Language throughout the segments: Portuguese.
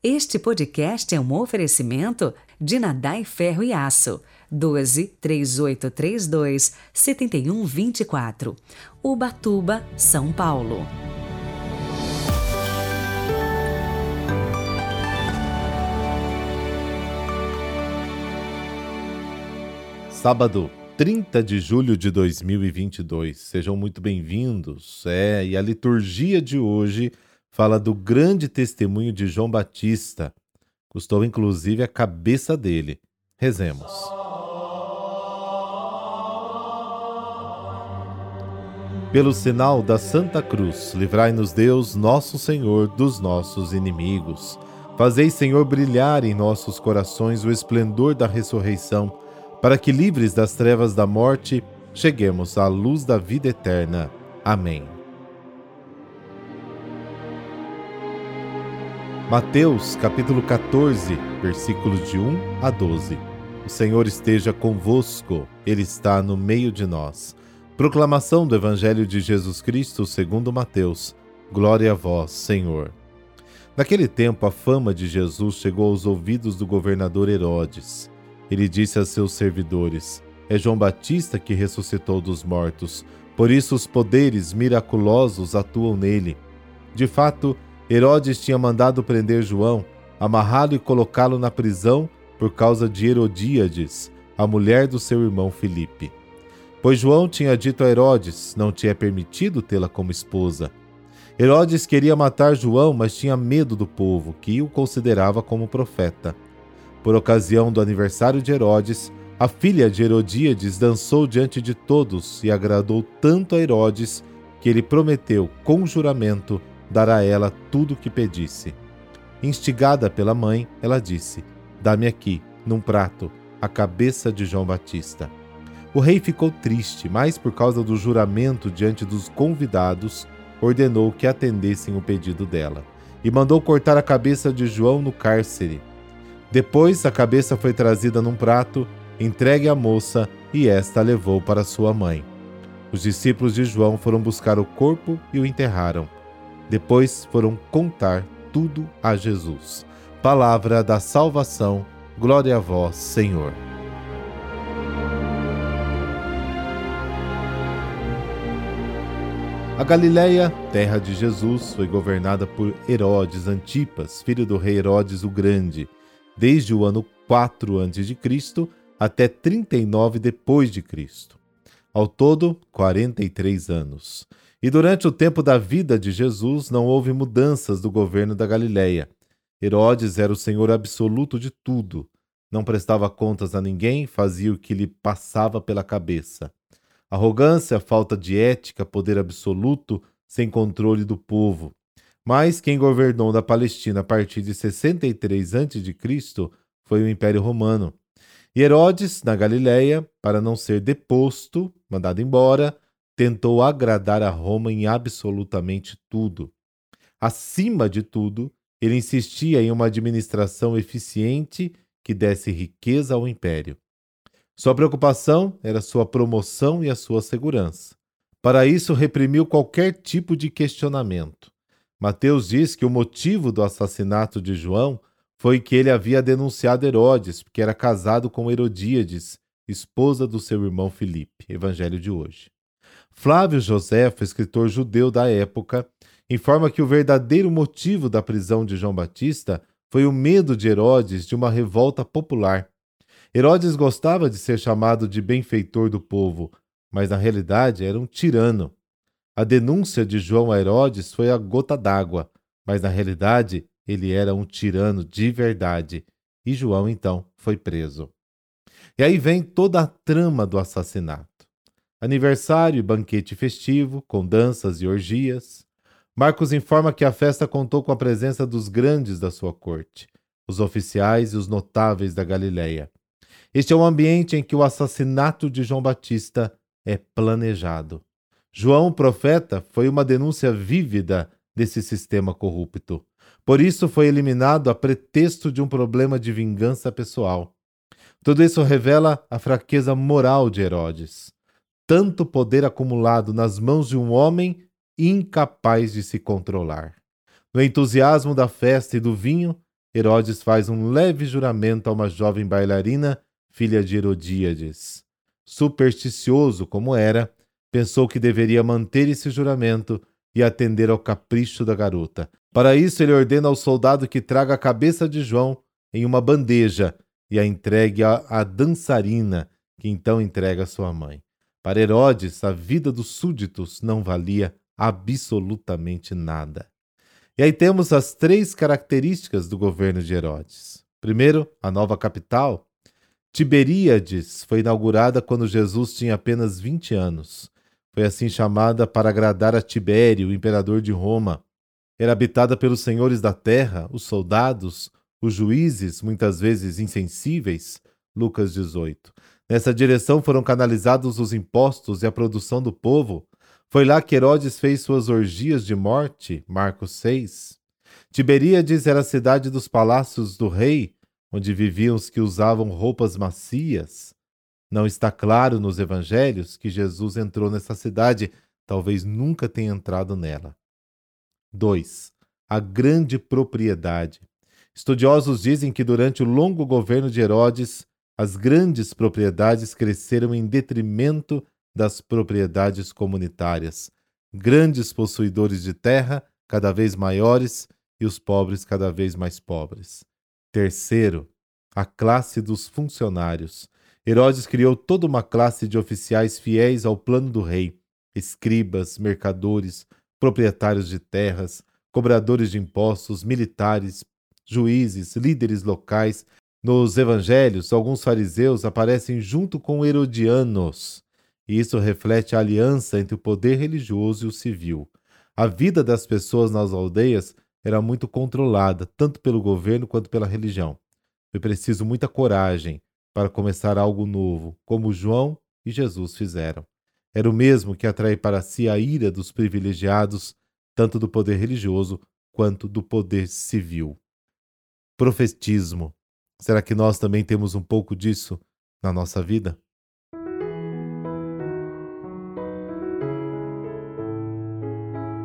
Este podcast é um oferecimento de Nadai Ferro e Aço. 12 3832 7124. Ubatuba, São Paulo. Sábado, 30 de julho de 2022. Sejam muito bem-vindos. É, e a liturgia de hoje fala do grande testemunho de João Batista. Custou inclusive a cabeça dele. Rezemos. Pelo sinal da Santa Cruz, livrai-nos Deus, nosso Senhor, dos nossos inimigos. Fazei, Senhor, brilhar em nossos corações o esplendor da ressurreição, para que, livres das trevas da morte, cheguemos à luz da vida eterna. Amém. Mateus capítulo 14, versículos de 1 a 12. O Senhor esteja convosco, Ele está no meio de nós. Proclamação do Evangelho de Jesus Cristo segundo Mateus. Glória a vós, Senhor. Naquele tempo, a fama de Jesus chegou aos ouvidos do governador Herodes. Ele disse a seus servidores: É João Batista que ressuscitou dos mortos, por isso os poderes miraculosos atuam nele. De fato, Herodes tinha mandado prender João, amarrá-lo e colocá-lo na prisão por causa de Herodíades, a mulher do seu irmão Filipe. Pois João tinha dito a Herodes, não tinha permitido tê-la como esposa. Herodes queria matar João, mas tinha medo do povo, que o considerava como profeta. Por ocasião do aniversário de Herodes, a filha de Herodíades dançou diante de todos e agradou tanto a Herodes que ele prometeu, com juramento, dar a ela tudo o que pedisse. Instigada pela mãe, ela disse: Dá-me aqui, num prato, a cabeça de João Batista. O rei ficou triste, mas por causa do juramento diante dos convidados, ordenou que atendessem o pedido dela e mandou cortar a cabeça de João no cárcere. Depois, a cabeça foi trazida num prato, entregue à moça e esta a levou para sua mãe. Os discípulos de João foram buscar o corpo e o enterraram. Depois foram contar tudo a Jesus. Palavra da salvação, glória a vós, Senhor. A Galiléia, terra de Jesus, foi governada por Herodes Antipas, filho do rei Herodes o Grande, desde o ano 4 a.C. até 39 depois de Cristo. Ao todo, 43 anos. E durante o tempo da vida de Jesus não houve mudanças do governo da Galiléia. Herodes era o senhor absoluto de tudo. Não prestava contas a ninguém, fazia o que lhe passava pela cabeça. Arrogância, falta de ética, poder absoluto, sem controle do povo. Mas quem governou da Palestina a partir de 63 a.C. foi o Império Romano. E Herodes, na Galiléia, para não ser deposto, mandado embora, tentou agradar a Roma em absolutamente tudo. Acima de tudo, ele insistia em uma administração eficiente que desse riqueza ao império. Sua preocupação era sua promoção e a sua segurança. Para isso, reprimiu qualquer tipo de questionamento. Mateus diz que o motivo do assassinato de João foi que ele havia denunciado Herodes, porque era casado com Herodíades, esposa do seu irmão Filipe. Evangelho de hoje. Flávio Joséfo, escritor judeu da época, informa que o verdadeiro motivo da prisão de João Batista foi o medo de Herodes de uma revolta popular. Herodes gostava de ser chamado de benfeitor do povo, mas na realidade era um tirano. A denúncia de João a Herodes foi a gota d'água, mas na realidade ele era um tirano de verdade. E João então foi preso. E aí vem toda a trama do assassinato aniversário e banquete festivo, com danças e orgias. Marcos informa que a festa contou com a presença dos grandes da sua corte, os oficiais e os notáveis da Galileia. Este é o ambiente em que o assassinato de João Batista é planejado. João, profeta, foi uma denúncia vívida desse sistema corrupto. Por isso foi eliminado a pretexto de um problema de vingança pessoal. Tudo isso revela a fraqueza moral de Herodes tanto poder acumulado nas mãos de um homem incapaz de se controlar. No entusiasmo da festa e do vinho, Herodes faz um leve juramento a uma jovem bailarina, filha de Herodíades. Supersticioso como era, pensou que deveria manter esse juramento e atender ao capricho da garota. Para isso, ele ordena ao soldado que traga a cabeça de João em uma bandeja e a entregue à, à dançarina, que então entrega a sua mãe. Para Herodes, a vida dos súditos não valia absolutamente nada. E aí temos as três características do governo de Herodes. Primeiro, a nova capital. Tiberíades foi inaugurada quando Jesus tinha apenas 20 anos. Foi assim chamada para agradar a Tibério, imperador de Roma. Era habitada pelos senhores da terra, os soldados, os juízes, muitas vezes insensíveis. Lucas 18. Nessa direção foram canalizados os impostos e a produção do povo. Foi lá que Herodes fez suas orgias de morte. Marcos 6. Tiberíades era a cidade dos palácios do rei, onde viviam os que usavam roupas macias. Não está claro nos evangelhos que Jesus entrou nessa cidade, talvez nunca tenha entrado nela. 2. A grande propriedade. Estudiosos dizem que durante o longo governo de Herodes, as grandes propriedades cresceram em detrimento das propriedades comunitárias. Grandes possuidores de terra, cada vez maiores, e os pobres cada vez mais pobres. Terceiro, a classe dos funcionários. Herodes criou toda uma classe de oficiais fiéis ao plano do rei: escribas, mercadores, proprietários de terras, cobradores de impostos, militares, juízes, líderes locais. Nos evangelhos, alguns fariseus aparecem junto com herodianos, e isso reflete a aliança entre o poder religioso e o civil. A vida das pessoas nas aldeias era muito controlada, tanto pelo governo quanto pela religião. Foi preciso muita coragem para começar algo novo, como João e Jesus fizeram. Era o mesmo que atrair para si a ira dos privilegiados, tanto do poder religioso quanto do poder civil. Profetismo. Será que nós também temos um pouco disso na nossa vida?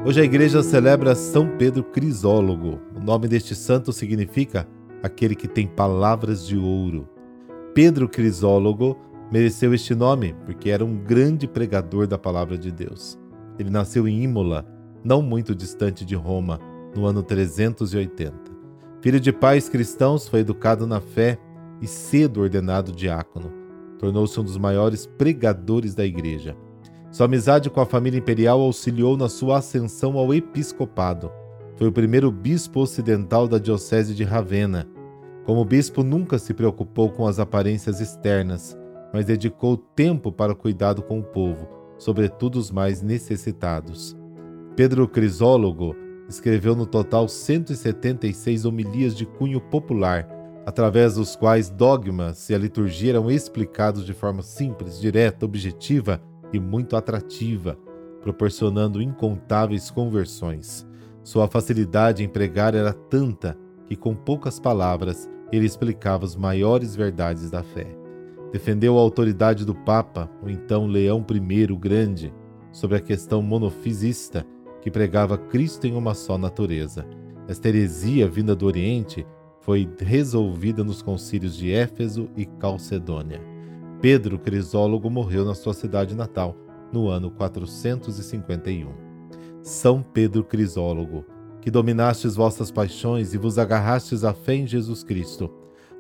Hoje a igreja celebra São Pedro Crisólogo. O nome deste santo significa aquele que tem palavras de ouro. Pedro Crisólogo mereceu este nome porque era um grande pregador da palavra de Deus. Ele nasceu em Imola, não muito distante de Roma, no ano 380. Filho de pais cristãos, foi educado na fé e cedo ordenado diácono. Tornou-se um dos maiores pregadores da igreja. Sua amizade com a família imperial auxiliou na sua ascensão ao episcopado. Foi o primeiro bispo ocidental da diocese de Ravenna como bispo, nunca se preocupou com as aparências externas, mas dedicou tempo para o cuidado com o povo, sobretudo os mais necessitados. Pedro Crisólogo escreveu no total 176 homilias de cunho popular, através dos quais dogmas e a liturgia eram explicados de forma simples, direta, objetiva e muito atrativa, proporcionando incontáveis conversões. Sua facilidade em pregar era tanta que, com poucas palavras, ele explicava as maiores verdades da fé. Defendeu a autoridade do Papa, o então Leão I o Grande, sobre a questão monofisista, que pregava Cristo em uma só natureza. Esta heresia vinda do Oriente foi resolvida nos concílios de Éfeso e Calcedônia. Pedro Crisólogo morreu na sua cidade natal, no ano 451. São Pedro Crisólogo, que dominastes vossas paixões e vos agarrastes à fé em Jesus Cristo,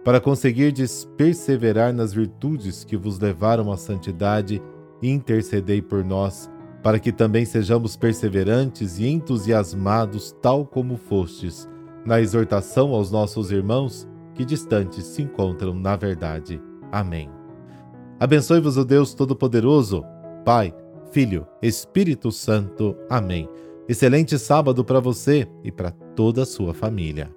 para conseguirdes perseverar nas virtudes que vos levaram à santidade, intercedei por nós, para que também sejamos perseverantes e entusiasmados, tal como fostes, na exortação aos nossos irmãos que distantes se encontram na verdade. Amém. Abençoe-vos o Deus Todo-Poderoso, Pai, Filho, Espírito Santo. Amém. Excelente sábado para você e para toda a sua família.